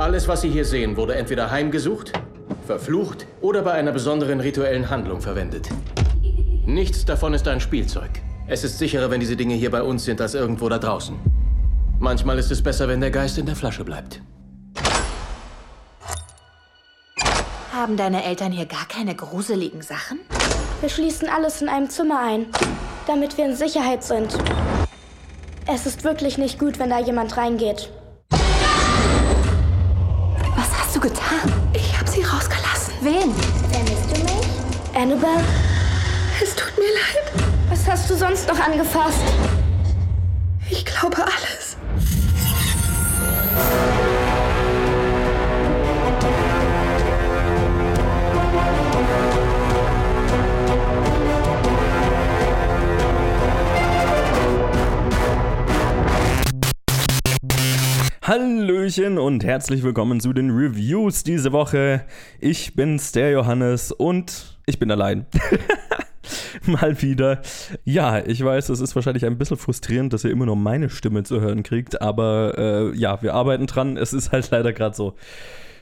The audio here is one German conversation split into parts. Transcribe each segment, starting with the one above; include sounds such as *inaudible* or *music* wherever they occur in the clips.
Alles, was Sie hier sehen, wurde entweder heimgesucht, verflucht oder bei einer besonderen rituellen Handlung verwendet. Nichts davon ist ein Spielzeug. Es ist sicherer, wenn diese Dinge hier bei uns sind, als irgendwo da draußen. Manchmal ist es besser, wenn der Geist in der Flasche bleibt. Haben deine Eltern hier gar keine gruseligen Sachen? Wir schließen alles in einem Zimmer ein, damit wir in Sicherheit sind. Es ist wirklich nicht gut, wenn da jemand reingeht. Wen? Vermisst du mich? Annabelle? Es tut mir leid. Was hast du sonst noch angefasst? Ich glaube alles. Hallöchen und herzlich willkommen zu den Reviews diese Woche. Ich bin's, der Johannes und ich bin allein. *laughs* Mal wieder. Ja, ich weiß, es ist wahrscheinlich ein bisschen frustrierend, dass ihr immer nur meine Stimme zu hören kriegt, aber äh, ja, wir arbeiten dran. Es ist halt leider gerade so,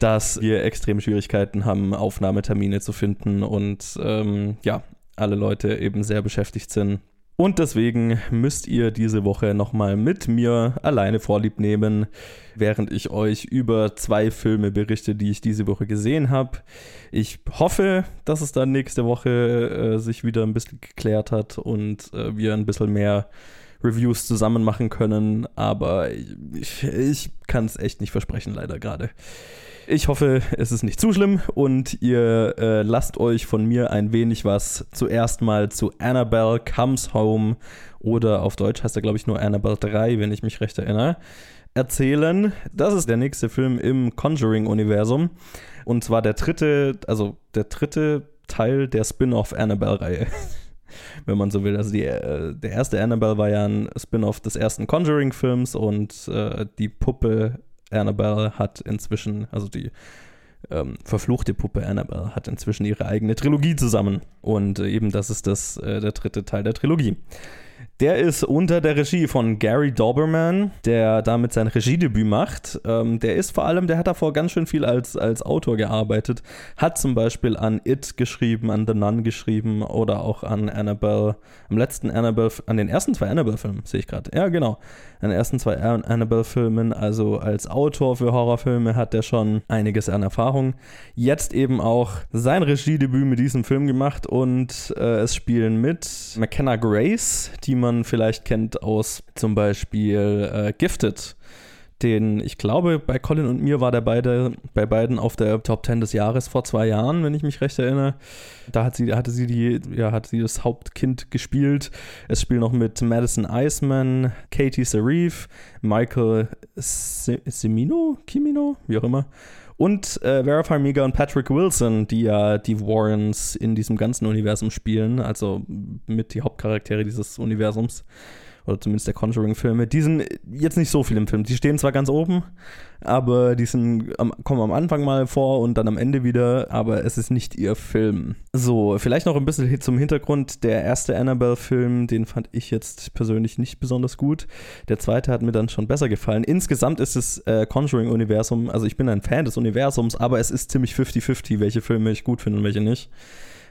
dass wir extrem Schwierigkeiten haben, Aufnahmetermine zu finden und ähm, ja, alle Leute eben sehr beschäftigt sind. Und deswegen müsst ihr diese Woche nochmal mit mir alleine Vorlieb nehmen, während ich euch über zwei Filme berichte, die ich diese Woche gesehen habe. Ich hoffe, dass es dann nächste Woche äh, sich wieder ein bisschen geklärt hat und äh, wir ein bisschen mehr Reviews zusammen machen können, aber ich, ich kann es echt nicht versprechen, leider gerade. Ich hoffe, es ist nicht zu schlimm und ihr äh, lasst euch von mir ein wenig was zuerst mal zu Annabelle Comes Home oder auf Deutsch heißt er, glaube ich, nur Annabelle 3, wenn ich mich recht erinnere, erzählen. Das ist der nächste Film im Conjuring-Universum und zwar der dritte, also der dritte Teil der Spin-off Annabelle-Reihe. *laughs* wenn man so will. Also die, äh, der erste Annabelle war ja ein Spin-off des ersten Conjuring-Films und äh, die Puppe Annabelle hat inzwischen, also die ähm, verfluchte Puppe Annabelle hat inzwischen ihre eigene Trilogie zusammen. Und äh, eben das ist das, äh, der dritte Teil der Trilogie. Der ist unter der Regie von Gary Doberman, der damit sein Regiedebüt macht. Ähm, der ist vor allem, der hat davor ganz schön viel als, als Autor gearbeitet. Hat zum Beispiel an It geschrieben, an The Nun geschrieben oder auch an Annabelle, am letzten Annabelle, an den ersten zwei Annabelle-Filmen, sehe ich gerade. Ja, genau. An den ersten zwei Annabelle-Filmen, also als Autor für Horrorfilme hat er schon einiges an Erfahrung. Jetzt eben auch sein Regiedebüt mit diesem Film gemacht und äh, es spielen mit McKenna Grace, die man man vielleicht kennt aus zum Beispiel äh, Gifted. Den, ich glaube, bei Colin und mir war der beide, bei beiden auf der Top 10 des Jahres vor zwei Jahren, wenn ich mich recht erinnere. Da hat sie, hatte sie die, ja, hat sie das Hauptkind gespielt. Es spielt noch mit Madison Eisman, Katie Sarif, Michael Semino, Kimino, wie auch immer. Und äh, Vera Farmiga und Patrick Wilson, die ja die Warrens in diesem ganzen Universum spielen, also mit die Hauptcharaktere dieses Universums oder zumindest der Conjuring-Filme, die sind jetzt nicht so viel im Film. Die stehen zwar ganz oben, aber die sind, kommen am Anfang mal vor und dann am Ende wieder, aber es ist nicht ihr Film. So, vielleicht noch ein bisschen zum Hintergrund. Der erste Annabelle-Film, den fand ich jetzt persönlich nicht besonders gut. Der zweite hat mir dann schon besser gefallen. Insgesamt ist das äh, Conjuring-Universum, also ich bin ein Fan des Universums, aber es ist ziemlich 50-50, welche Filme ich gut finde und welche nicht.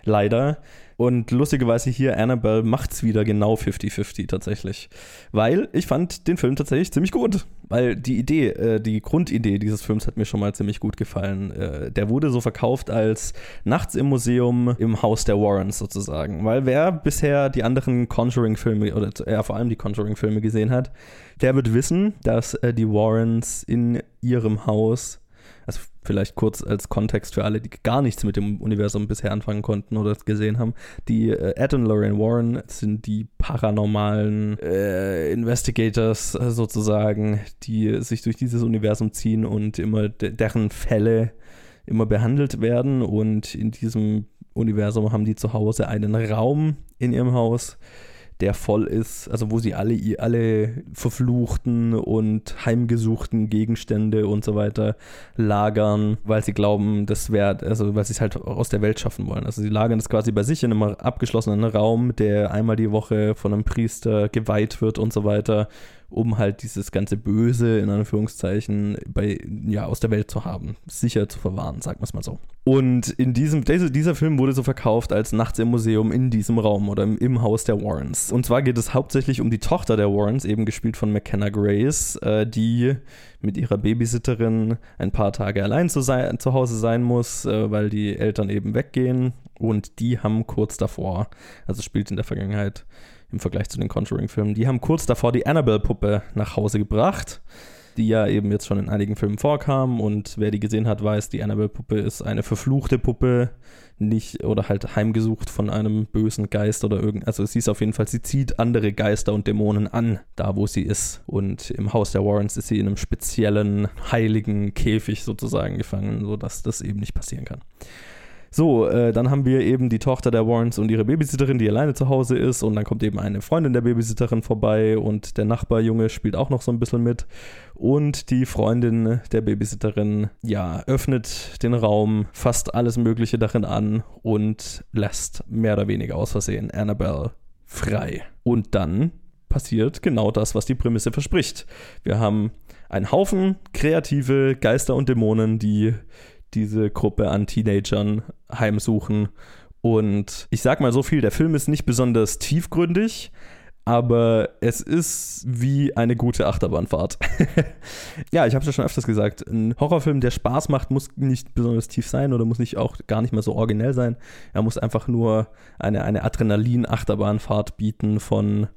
Leider. Und lustigerweise hier Annabelle macht es wieder genau 50-50 tatsächlich. Weil ich fand den Film tatsächlich ziemlich gut. Weil die Idee, äh, die Grundidee dieses Films hat mir schon mal ziemlich gut gefallen. Äh, der wurde so verkauft als nachts im Museum im Haus der Warrens sozusagen. Weil wer bisher die anderen Conjuring-Filme oder ja, vor allem die Conjuring-Filme gesehen hat, der wird wissen, dass äh, die Warrens in ihrem Haus vielleicht kurz als Kontext für alle, die gar nichts mit dem Universum bisher anfangen konnten oder gesehen haben. Die äh, Ed und Lorraine Warren sind die paranormalen äh, Investigators äh, sozusagen, die sich durch dieses Universum ziehen und immer de deren Fälle immer behandelt werden. Und in diesem Universum haben die zu Hause einen Raum in ihrem Haus, der voll ist, also wo sie alle, alle verfluchten und heimgesuchten Gegenstände und so weiter lagern, weil sie glauben, das wäre, also weil sie es halt aus der Welt schaffen wollen. Also sie lagern es quasi bei sich in einem abgeschlossenen Raum, der einmal die Woche von einem Priester geweiht wird und so weiter um halt dieses ganze Böse in Anführungszeichen bei, ja, aus der Welt zu haben, sicher zu verwahren, sagen wir es mal so. Und in diesem, dieser, Film wurde so verkauft als Nachts im Museum in diesem Raum oder im, im Haus der Warrens. Und zwar geht es hauptsächlich um die Tochter der Warrens, eben gespielt von McKenna Grace, äh, die mit ihrer Babysitterin ein paar Tage allein zu, sein, zu Hause sein muss, äh, weil die Eltern eben weggehen. Und die haben kurz davor, also spielt in der Vergangenheit, im Vergleich zu den Conjuring-Filmen. Die haben kurz davor die Annabelle-Puppe nach Hause gebracht, die ja eben jetzt schon in einigen Filmen vorkam. Und wer die gesehen hat, weiß, die Annabelle-Puppe ist eine verfluchte Puppe, nicht oder halt heimgesucht von einem bösen Geist oder irgend. Also sie ist auf jeden Fall, sie zieht andere Geister und Dämonen an, da wo sie ist. Und im Haus der Warrens ist sie in einem speziellen heiligen Käfig sozusagen gefangen, sodass das eben nicht passieren kann. So, äh, dann haben wir eben die Tochter der Warrens und ihre Babysitterin, die alleine zu Hause ist. Und dann kommt eben eine Freundin der Babysitterin vorbei und der Nachbarjunge spielt auch noch so ein bisschen mit. Und die Freundin der Babysitterin, ja, öffnet den Raum, fasst alles Mögliche darin an und lässt mehr oder weniger aus Versehen Annabelle frei. Und dann passiert genau das, was die Prämisse verspricht. Wir haben einen Haufen kreative Geister und Dämonen, die diese Gruppe an Teenagern heimsuchen. Und ich sag mal so viel, der Film ist nicht besonders tiefgründig, aber es ist wie eine gute Achterbahnfahrt. *laughs* ja, ich habe es ja schon öfters gesagt, ein Horrorfilm, der Spaß macht, muss nicht besonders tief sein oder muss nicht auch gar nicht mehr so originell sein. Er muss einfach nur eine, eine Adrenalin-Achterbahnfahrt bieten von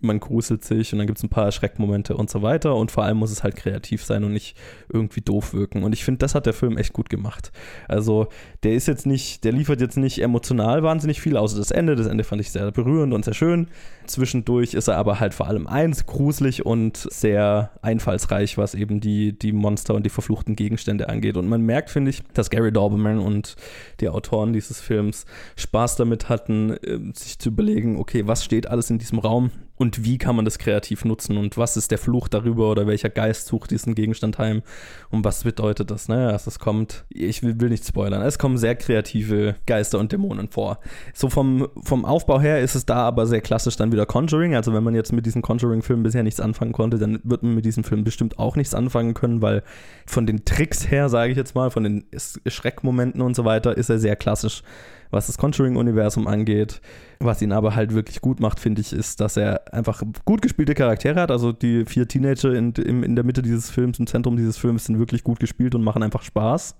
man gruselt sich und dann gibt es ein paar Schreckmomente und so weiter. Und vor allem muss es halt kreativ sein und nicht irgendwie doof wirken. Und ich finde, das hat der Film echt gut gemacht. Also, der ist jetzt nicht, der liefert jetzt nicht emotional wahnsinnig viel, außer das Ende. Das Ende fand ich sehr berührend und sehr schön. Zwischendurch ist er aber halt vor allem eins, gruselig und sehr einfallsreich, was eben die, die Monster und die verfluchten Gegenstände angeht. Und man merkt, finde ich, dass Gary Doberman und die Autoren dieses Films Spaß damit hatten, äh, sich zu überlegen, okay, was steht alles in diesem Raum? Und wie kann man das kreativ nutzen und was ist der Fluch darüber oder welcher Geist sucht diesen Gegenstand heim und was bedeutet das, ne? Also es kommt, ich will, will nicht spoilern, es kommen sehr kreative Geister und Dämonen vor. So vom, vom Aufbau her ist es da aber sehr klassisch dann wieder Conjuring, also wenn man jetzt mit diesen Conjuring-Filmen bisher nichts anfangen konnte, dann wird man mit diesem Film bestimmt auch nichts anfangen können, weil von den Tricks her, sage ich jetzt mal, von den Schreckmomenten und so weiter, ist er sehr klassisch was das Conjuring-Universum angeht. Was ihn aber halt wirklich gut macht, finde ich, ist, dass er einfach gut gespielte Charaktere hat. Also die vier Teenager in, in, in der Mitte dieses Films, im Zentrum dieses Films, sind wirklich gut gespielt und machen einfach Spaß.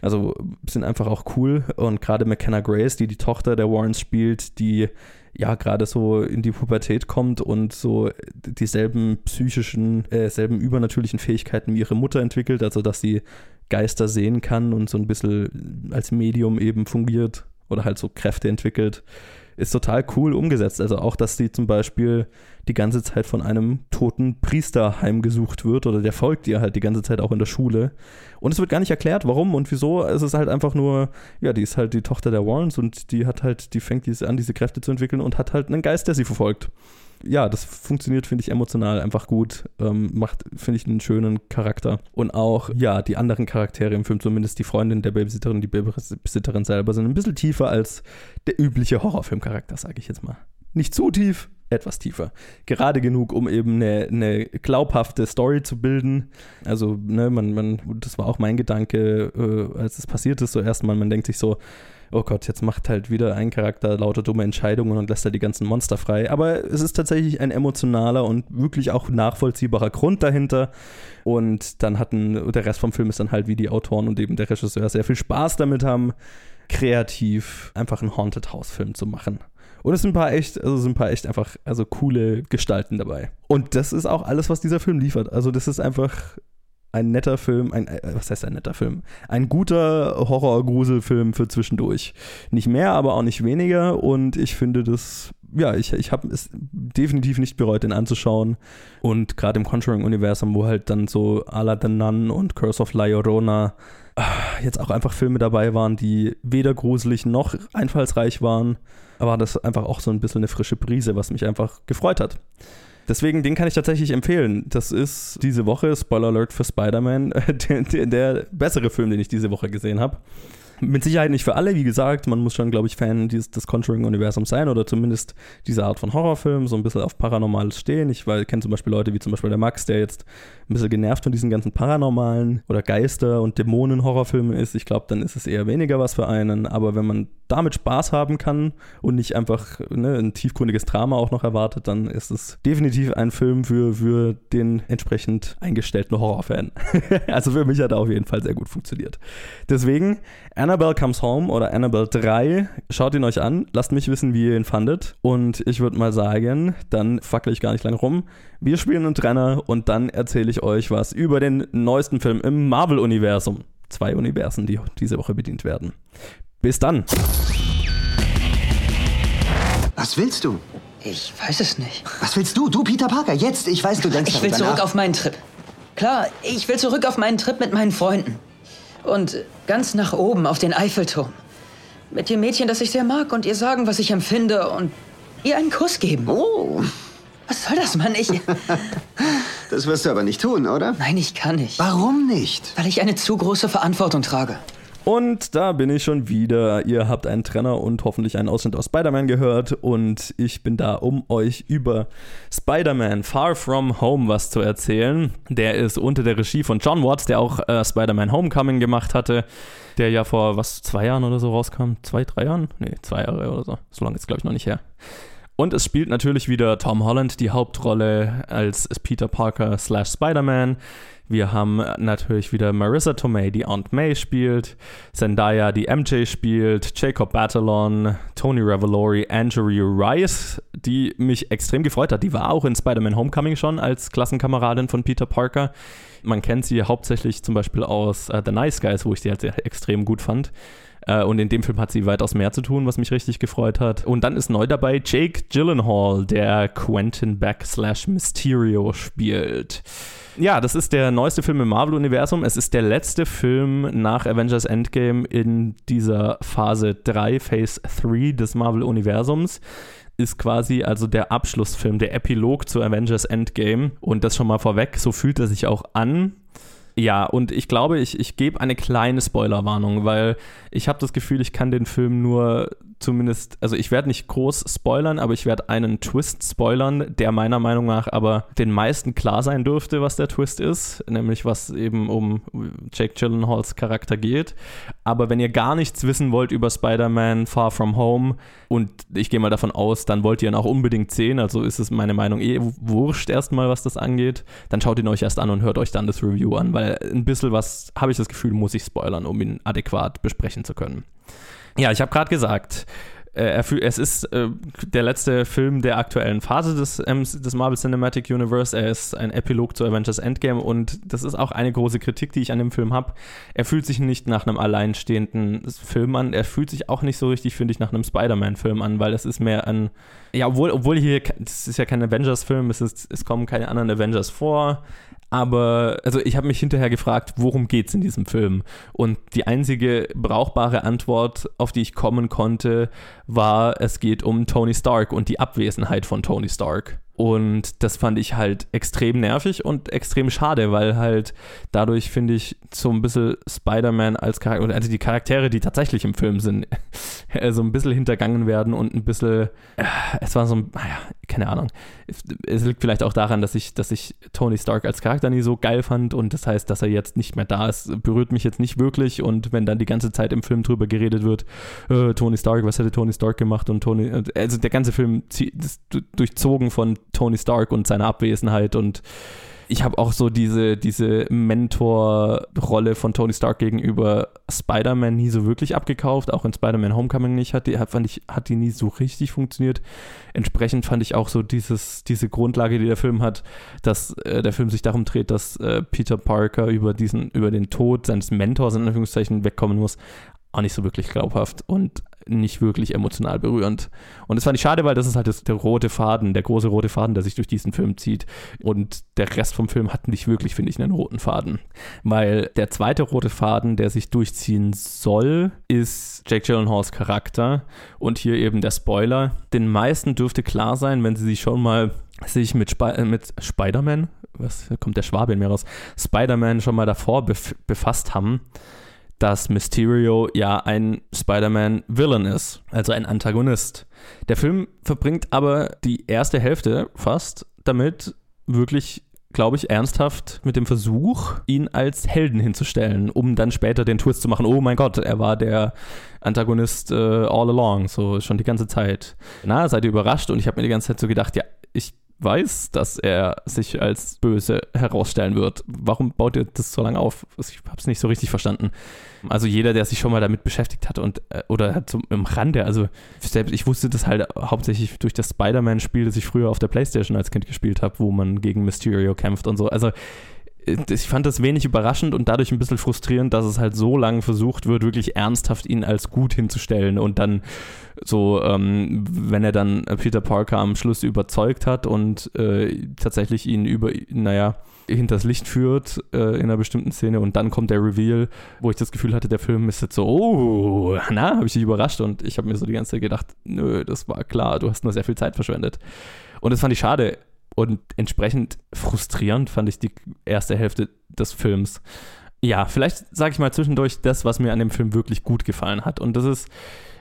Also sind einfach auch cool. Und gerade McKenna Grace, die die Tochter der Warrens spielt, die ja gerade so in die Pubertät kommt und so dieselben psychischen, äh, selben übernatürlichen Fähigkeiten wie ihre Mutter entwickelt, also dass sie Geister sehen kann und so ein bisschen als Medium eben fungiert oder halt so Kräfte entwickelt, ist total cool umgesetzt. Also auch, dass sie zum Beispiel die ganze Zeit von einem toten Priester heimgesucht wird oder der folgt ihr halt die ganze Zeit auch in der Schule. Und es wird gar nicht erklärt, warum und wieso. Es ist halt einfach nur, ja, die ist halt die Tochter der Warrens und die hat halt, die fängt diese an, diese Kräfte zu entwickeln und hat halt einen Geist, der sie verfolgt ja, das funktioniert, finde ich, emotional einfach gut. Ähm, macht, finde ich, einen schönen Charakter. Und auch, ja, die anderen Charaktere im Film, zumindest die Freundin der Babysitterin, die Babysitterin selber, sind ein bisschen tiefer als der übliche Horrorfilmcharakter, sage ich jetzt mal. Nicht zu tief, etwas tiefer. Gerade genug, um eben eine, eine glaubhafte Story zu bilden. Also, ne, man, man, das war auch mein Gedanke, äh, als es passiert ist, so erstmal, man denkt sich so, oh Gott, jetzt macht halt wieder ein Charakter lauter dumme Entscheidungen und lässt halt die ganzen Monster frei. Aber es ist tatsächlich ein emotionaler und wirklich auch nachvollziehbarer Grund dahinter. Und dann hatten, der Rest vom Film ist dann halt, wie die Autoren und eben der Regisseur sehr viel Spaß damit haben, kreativ einfach einen Haunted House Film zu machen. Und es sind ein paar echt, also sind ein paar echt einfach, also coole Gestalten dabei. Und das ist auch alles, was dieser Film liefert. Also das ist einfach ein netter Film, ein, äh, was heißt ein netter Film? Ein guter Horror-Gruselfilm für zwischendurch. Nicht mehr, aber auch nicht weniger. Und ich finde das, ja, ich, ich habe es definitiv nicht bereut, den anzuschauen. Und gerade im Conjuring-Universum, wo halt dann so Ala the Nun und Curse of La Llorona ah, jetzt auch einfach Filme dabei waren, die weder gruselig noch einfallsreich waren, war das einfach auch so ein bisschen eine frische Brise, was mich einfach gefreut hat. Deswegen, den kann ich tatsächlich empfehlen. Das ist diese Woche, Spoiler Alert für Spider-Man, *laughs* der, der, der, bessere Film, den ich diese Woche gesehen habe. Mit Sicherheit nicht für alle, wie gesagt. Man muss schon, glaube ich, Fan dieses, des Conjuring-Universums sein oder zumindest diese Art von Horrorfilm, so ein bisschen auf Paranormales stehen. Ich kenne zum Beispiel Leute wie zum Beispiel der Max, der jetzt ein bisschen genervt von diesen ganzen paranormalen oder Geister- und Dämonen-Horrorfilmen ist. Ich glaube, dann ist es eher weniger was für einen. Aber wenn man damit Spaß haben kann und nicht einfach ne, ein tiefgründiges Drama auch noch erwartet, dann ist es definitiv ein Film für, für den entsprechend eingestellten Horrorfan. *laughs* also für mich hat er auf jeden Fall sehr gut funktioniert. Deswegen, Annabelle Comes Home oder Annabelle 3, schaut ihn euch an, lasst mich wissen, wie ihr ihn fandet. Und ich würde mal sagen, dann fackel ich gar nicht lange rum. Wir spielen einen Trenner und dann erzähle ich euch was über den neuesten Film im Marvel-Universum. Zwei Universen, die diese Woche bedient werden. Bis dann. Was willst du? Ich weiß es nicht. Was willst du? Du, Peter Parker, jetzt. Ich weiß, du denkst Ich will zurück nach. auf meinen Trip. Klar, ich will zurück auf meinen Trip mit meinen Freunden. Und ganz nach oben auf den Eiffelturm. Mit dem Mädchen, das ich sehr mag und ihr sagen, was ich empfinde und ihr einen Kuss geben. Oh, Was soll das, Mann? Ich. *laughs* das wirst du aber nicht tun, oder? Nein, ich kann nicht. Warum nicht? Weil ich eine zu große Verantwortung trage. Und da bin ich schon wieder. Ihr habt einen Trenner und hoffentlich einen Ausschnitt aus Spider-Man gehört. Und ich bin da, um euch über Spider-Man Far From Home was zu erzählen. Der ist unter der Regie von John Watts, der auch äh, Spider-Man Homecoming gemacht hatte. Der ja vor, was, zwei Jahren oder so rauskam? Zwei, drei Jahren? Nee, zwei Jahre oder so. So lange ist, glaube ich, noch nicht her. Und es spielt natürlich wieder Tom Holland die Hauptrolle als Peter Parker slash Spider-Man. Wir haben natürlich wieder Marissa Tomei, die Aunt May spielt, Zendaya, die MJ spielt, Jacob Batalon, Tony Revolori, Andrew Rice, die mich extrem gefreut hat. Die war auch in Spider-Man Homecoming schon als Klassenkameradin von Peter Parker. Man kennt sie hauptsächlich zum Beispiel aus äh, The Nice Guys, wo ich sie halt extrem gut fand. Äh, und in dem Film hat sie weitaus mehr zu tun, was mich richtig gefreut hat. Und dann ist neu dabei Jake Gyllenhaal, der Quentin Beck slash Mysterio spielt. Ja, das ist der neueste Film im Marvel-Universum. Es ist der letzte Film nach Avengers Endgame in dieser Phase 3, Phase 3 des Marvel-Universums. Ist quasi also der Abschlussfilm, der Epilog zu Avengers Endgame. Und das schon mal vorweg, so fühlt er sich auch an. Ja, und ich glaube, ich, ich gebe eine kleine Spoilerwarnung, weil ich habe das Gefühl, ich kann den Film nur zumindest, also ich werde nicht groß spoilern, aber ich werde einen Twist spoilern, der meiner Meinung nach aber den meisten klar sein dürfte, was der Twist ist, nämlich was eben um Jake Gyllenhaals Charakter geht. Aber wenn ihr gar nichts wissen wollt über Spider-Man Far From Home und ich gehe mal davon aus, dann wollt ihr ihn auch unbedingt sehen, also ist es meine Meinung eh wurscht erstmal, was das angeht, dann schaut ihn euch erst an und hört euch dann das Review an, weil ein bisschen was, habe ich das Gefühl, muss ich spoilern, um ihn adäquat besprechen zu können. Ja, ich habe gerade gesagt, äh, es ist äh, der letzte Film der aktuellen Phase des, ähm, des Marvel Cinematic Universe. Er ist ein Epilog zu Avengers Endgame und das ist auch eine große Kritik, die ich an dem Film habe. Er fühlt sich nicht nach einem alleinstehenden Film an. Er fühlt sich auch nicht so richtig, finde ich, nach einem Spider-Man-Film an, weil es ist mehr ein. Ja, obwohl, obwohl hier, das ist ja kein Avengers-Film, es, es kommen keine anderen Avengers vor. Aber, also ich habe mich hinterher gefragt, worum geht's in diesem Film? Und die einzige brauchbare Antwort, auf die ich kommen konnte, war, es geht um Tony Stark und die Abwesenheit von Tony Stark. Und das fand ich halt extrem nervig und extrem schade, weil halt dadurch, finde ich, so ein bisschen Spider-Man als Charakter, also die Charaktere, die tatsächlich im Film sind, *laughs* so ein bisschen hintergangen werden und ein bisschen, äh, es war so ein, naja, keine Ahnung. Es, liegt vielleicht auch daran, dass ich, dass ich Tony Stark als Charakter nie so geil fand und das heißt, dass er jetzt nicht mehr da ist, berührt mich jetzt nicht wirklich und wenn dann die ganze Zeit im Film drüber geredet wird, äh, Tony Stark, was hätte Tony Stark gemacht und Tony, also der ganze Film durchzogen von Tony Stark und seiner Abwesenheit und ich habe auch so diese, diese Mentor-Rolle von Tony Stark gegenüber Spider-Man nie so wirklich abgekauft, auch in Spider-Man Homecoming nicht, hat die, fand ich, hat die nie so richtig funktioniert. Entsprechend fand ich auch so dieses, diese Grundlage, die der Film hat, dass äh, der Film sich darum dreht, dass äh, Peter Parker über diesen, über den Tod seines Mentors in Anführungszeichen wegkommen muss, auch nicht so wirklich glaubhaft und nicht wirklich emotional berührend. Und das fand ich schade, weil das ist halt das, der rote Faden, der große rote Faden, der sich durch diesen Film zieht. Und der Rest vom Film hat nicht wirklich, finde ich, einen roten Faden. Weil der zweite rote Faden, der sich durchziehen soll, ist Jake Gyllenhaals Charakter. Und hier eben der Spoiler. Den meisten dürfte klar sein, wenn sie sich schon mal sich mit, Sp äh, mit Spider-Man, was kommt der Schwabe in mir raus, Spider-Man schon mal davor bef befasst haben, dass Mysterio ja ein Spider-Man-Villain ist, also ein Antagonist. Der Film verbringt aber die erste Hälfte fast damit, wirklich glaube ich, ernsthaft mit dem Versuch, ihn als Helden hinzustellen, um dann später den Twist zu machen. Oh mein Gott, er war der Antagonist äh, all along, so schon die ganze Zeit. Na, seid ihr überrascht? Und ich habe mir die ganze Zeit so gedacht, ja, ich weiß, dass er sich als böse herausstellen wird. Warum baut ihr das so lange auf? Ich habe es nicht so richtig verstanden. Also jeder, der sich schon mal damit beschäftigt hat und äh, oder hat so im Rande, also selbst ich wusste das halt hauptsächlich durch das Spider-Man-Spiel, das ich früher auf der Playstation als Kind gespielt habe, wo man gegen Mysterio kämpft und so. Also ich fand das wenig überraschend und dadurch ein bisschen frustrierend, dass es halt so lange versucht wird, wirklich ernsthaft ihn als gut hinzustellen und dann so, ähm, wenn er dann Peter Parker am Schluss überzeugt hat und äh, tatsächlich ihn über, naja, hinters Licht führt äh, in einer bestimmten Szene und dann kommt der Reveal, wo ich das Gefühl hatte, der Film ist jetzt so, oh, na, habe ich dich überrascht und ich habe mir so die ganze Zeit gedacht, nö, das war klar, du hast nur sehr viel Zeit verschwendet. Und das fand ich schade und entsprechend frustrierend fand ich die erste Hälfte des Films. Ja, vielleicht sage ich mal zwischendurch das, was mir an dem Film wirklich gut gefallen hat. Und das ist,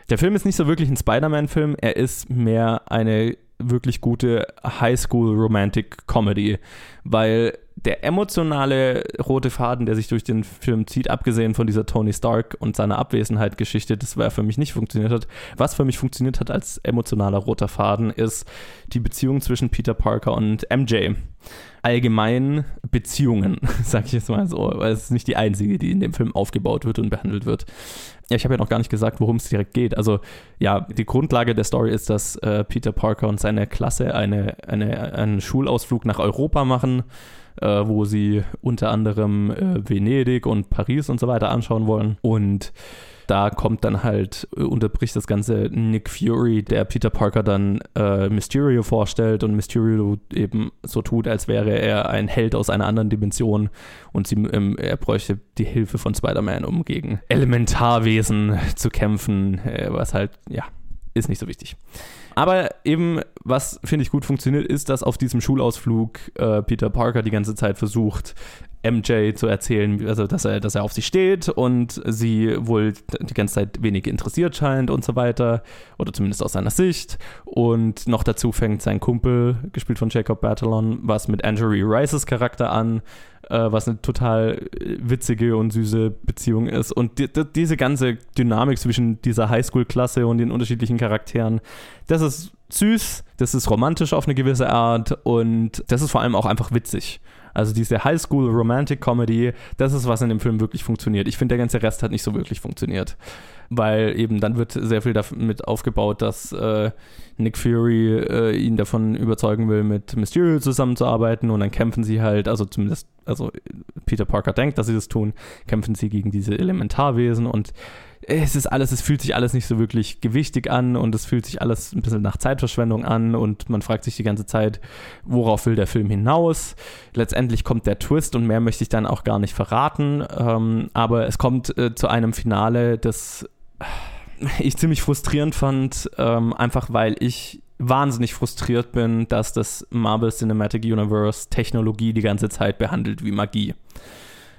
der Film ist nicht so wirklich ein Spider-Man-Film, er ist mehr eine wirklich gute High-School-Romantic-Comedy, weil der emotionale rote Faden, der sich durch den Film zieht, abgesehen von dieser Tony Stark und seiner Abwesenheit-Geschichte, das war für mich nicht funktioniert hat. Was für mich funktioniert hat als emotionaler roter Faden, ist die Beziehung zwischen Peter Parker und MJ. Allgemein Beziehungen, *laughs* sag ich jetzt mal so, weil es ist nicht die einzige, die in dem Film aufgebaut wird und behandelt wird. Ja, ich habe ja noch gar nicht gesagt, worum es direkt geht. Also ja, die Grundlage der Story ist, dass äh, Peter Parker und seine Klasse eine, eine, einen Schulausflug nach Europa machen äh, wo sie unter anderem äh, Venedig und Paris und so weiter anschauen wollen. Und da kommt dann halt, äh, unterbricht das Ganze Nick Fury, der Peter Parker dann äh, Mysterio vorstellt und Mysterio eben so tut, als wäre er ein Held aus einer anderen Dimension und sie, ähm, er bräuchte die Hilfe von Spider-Man, um gegen Elementarwesen zu kämpfen, äh, was halt, ja, ist nicht so wichtig. Aber eben, was finde ich gut funktioniert, ist, dass auf diesem Schulausflug äh, Peter Parker die ganze Zeit versucht, MJ zu erzählen, also dass er, dass er auf sie steht und sie wohl die ganze Zeit wenig interessiert scheint und so weiter. Oder zumindest aus seiner Sicht. Und noch dazu fängt sein Kumpel, gespielt von Jacob Bertalon, was mit Andrew Rices Charakter an, äh, was eine total witzige und süße Beziehung ist. Und die, die, diese ganze Dynamik zwischen dieser Highschool-Klasse und den unterschiedlichen Charakteren, das ist süß, das ist romantisch auf eine gewisse Art und das ist vor allem auch einfach witzig. Also diese Highschool Romantic Comedy, das ist, was in dem Film wirklich funktioniert. Ich finde, der ganze Rest hat nicht so wirklich funktioniert. Weil eben dann wird sehr viel damit aufgebaut, dass äh, Nick Fury äh, ihn davon überzeugen will, mit Mysterio zusammenzuarbeiten und dann kämpfen sie halt, also zumindest, also Peter Parker denkt, dass sie das tun, kämpfen sie gegen diese Elementarwesen und es ist alles, es fühlt sich alles nicht so wirklich gewichtig an und es fühlt sich alles ein bisschen nach Zeitverschwendung an und man fragt sich die ganze Zeit, worauf will der Film hinaus? Letztendlich kommt der Twist und mehr möchte ich dann auch gar nicht verraten, ähm, aber es kommt äh, zu einem Finale, das *sighs* ich ziemlich frustrierend fand, ähm, einfach weil ich wahnsinnig frustriert bin, dass das Marvel Cinematic Universe Technologie die ganze Zeit behandelt wie Magie.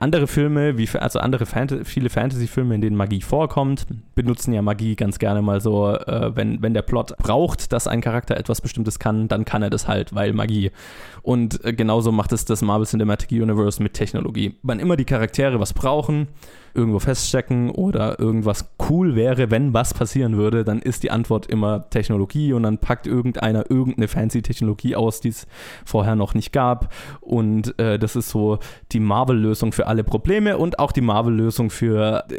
Andere Filme, wie also andere Fant viele Fantasy-Filme, in denen Magie vorkommt, benutzen ja Magie ganz gerne mal so, äh, wenn, wenn der Plot braucht, dass ein Charakter etwas Bestimmtes kann, dann kann er das halt, weil Magie. Und äh, genauso macht es das Marvel Cinematic Universe mit Technologie. Wann immer die Charaktere was brauchen, irgendwo feststecken oder irgendwas cool wäre, wenn was passieren würde, dann ist die Antwort immer Technologie und dann packt irgendeiner irgendeine fancy Technologie aus, die es vorher noch nicht gab. Und äh, das ist so die Marvel-Lösung für alle Probleme und auch die Marvel-Lösung für, äh,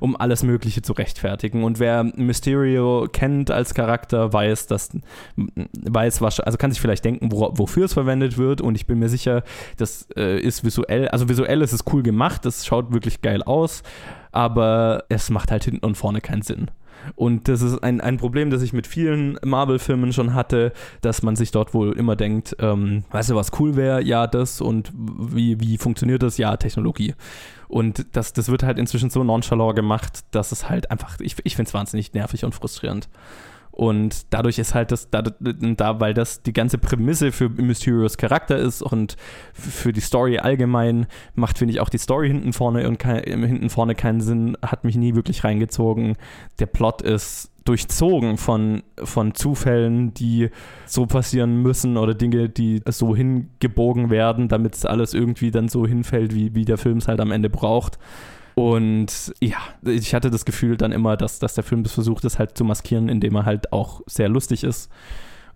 um alles Mögliche zu rechtfertigen. Und wer Mysterio kennt als Charakter, weiß, dass, weiß, was, also kann sich vielleicht denken, wo, wofür es verwendet wird. Und ich bin mir sicher, das äh, ist visuell, also visuell ist es cool gemacht, das schaut wirklich geil aus, aber es macht halt hinten und vorne keinen Sinn. Und das ist ein, ein Problem, das ich mit vielen Marvel-Filmen schon hatte, dass man sich dort wohl immer denkt, ähm, weißt du, was cool wäre? Ja, das. Und wie, wie funktioniert das? Ja, Technologie. Und das, das wird halt inzwischen so nonchalant gemacht, dass es halt einfach, ich, ich finde es wahnsinnig nervig und frustrierend. Und dadurch ist halt das, da, da, weil das die ganze Prämisse für Mysterios Charakter ist und für die Story allgemein, macht, finde ich, auch die Story hinten vorne und kein, hinten vorne keinen Sinn, hat mich nie wirklich reingezogen. Der Plot ist durchzogen von, von Zufällen, die so passieren müssen oder Dinge, die so hingebogen werden, damit es alles irgendwie dann so hinfällt, wie, wie der Film es halt am Ende braucht. Und ja, ich hatte das Gefühl dann immer, dass, dass der Film das versucht, es halt zu maskieren, indem er halt auch sehr lustig ist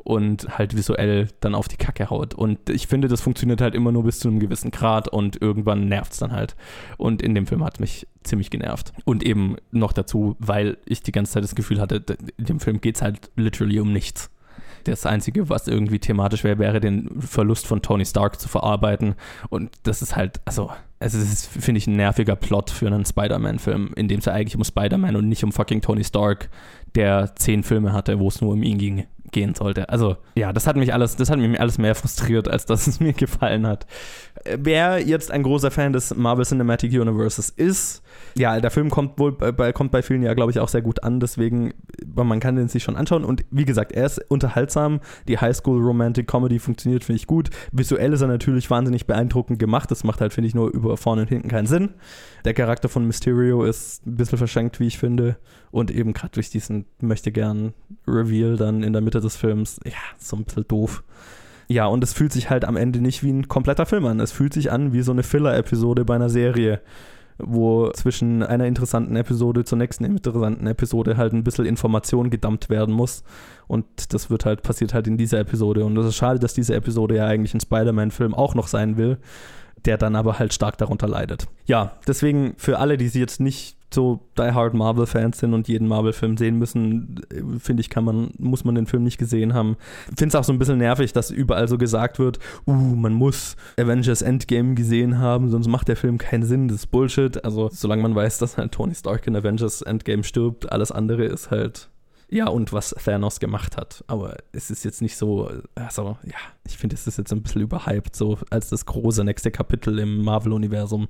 und halt visuell dann auf die Kacke haut. Und ich finde, das funktioniert halt immer nur bis zu einem gewissen Grad und irgendwann nervt es dann halt. Und in dem Film hat mich ziemlich genervt. Und eben noch dazu, weil ich die ganze Zeit das Gefühl hatte, in dem Film geht es halt literally um nichts. Das Einzige, was irgendwie thematisch wäre, wäre den Verlust von Tony Stark zu verarbeiten. Und das ist halt, also, es ist, finde ich, ein nerviger Plot für einen Spider-Man-Film, in dem es ja eigentlich um Spider-Man und nicht um fucking Tony Stark, der zehn Filme hatte, wo es nur um ihn ging gehen sollte. Also ja, das hat mich alles, das hat mich alles mehr frustriert, als dass *laughs* es mir gefallen hat. Wer jetzt ein großer Fan des Marvel Cinematic Universes ist, ja, der Film kommt wohl bei, kommt bei vielen ja, glaube ich, auch sehr gut an. Deswegen, man kann den sich schon anschauen. Und wie gesagt, er ist unterhaltsam. Die Highschool Romantic Comedy funktioniert, finde ich gut. Visuell ist er natürlich wahnsinnig beeindruckend gemacht. Das macht halt, finde ich, nur über vorne und hinten keinen Sinn. Der Charakter von Mysterio ist ein bisschen verschenkt, wie ich finde. Und eben gerade durch diesen möchte gern Reveal dann in der Mitte des Films, ja, so ein bisschen doof. Ja, und es fühlt sich halt am Ende nicht wie ein kompletter Film an. Es fühlt sich an wie so eine Filler-Episode bei einer Serie wo zwischen einer interessanten Episode zur nächsten interessanten Episode halt ein bisschen Information gedammt werden muss. Und das wird halt, passiert halt in dieser Episode. Und es ist schade, dass diese Episode ja eigentlich ein Spider-Man-Film auch noch sein will, der dann aber halt stark darunter leidet. Ja, deswegen für alle, die sie jetzt nicht so Die Hard Marvel-Fans sind und jeden Marvel-Film sehen müssen, finde ich, kann man, muss man den Film nicht gesehen haben. Finde es auch so ein bisschen nervig, dass überall so gesagt wird, uh, man muss Avengers Endgame gesehen haben, sonst macht der Film keinen Sinn, das ist Bullshit. Also, solange man weiß, dass halt Tony Stark in Avengers Endgame stirbt, alles andere ist halt ja, und was Thanos gemacht hat. Aber es ist jetzt nicht so, also ja, ich finde, es ist jetzt ein bisschen überhyped, so als das große nächste Kapitel im Marvel-Universum.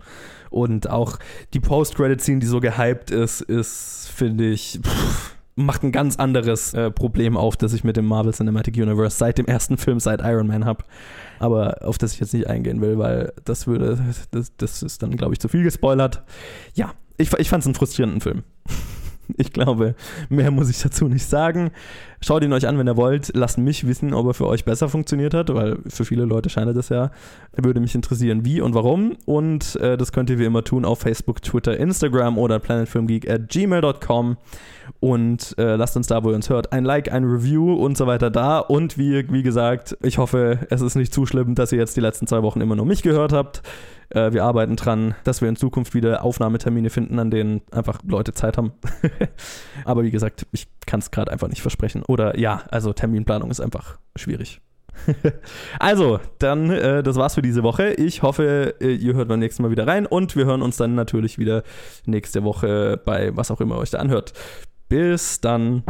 Und auch die Post-Credit-Scene, die so gehyped ist, ist, finde ich, pff, macht ein ganz anderes äh, Problem auf, das ich mit dem Marvel Cinematic Universe seit dem ersten Film, seit Iron Man habe. Aber auf das ich jetzt nicht eingehen will, weil das würde, das, das ist dann, glaube ich, zu viel gespoilert. Ja, ich, ich fand es einen frustrierenden Film. Ich glaube, mehr muss ich dazu nicht sagen. Schaut ihn euch an, wenn ihr wollt. Lasst mich wissen, ob er für euch besser funktioniert hat, weil für viele Leute scheint das ja. Würde mich interessieren, wie und warum. Und äh, das könnt ihr wie immer tun auf Facebook, Twitter, Instagram oder planetfilmgeek at gmail.com. Und äh, lasst uns da, wo ihr uns hört, ein Like, ein Review und so weiter da. Und wie, wie gesagt, ich hoffe, es ist nicht zu schlimm, dass ihr jetzt die letzten zwei Wochen immer nur mich gehört habt. Äh, wir arbeiten dran, dass wir in Zukunft wieder Aufnahmetermine finden, an denen einfach Leute Zeit haben. *laughs* Aber wie gesagt, ich kann es gerade einfach nicht versprechen. Oder ja, also Terminplanung ist einfach schwierig. *laughs* also, dann, äh, das war's für diese Woche. Ich hoffe, äh, ihr hört beim nächsten Mal wieder rein und wir hören uns dann natürlich wieder nächste Woche bei was auch immer euch da anhört. Bis dann.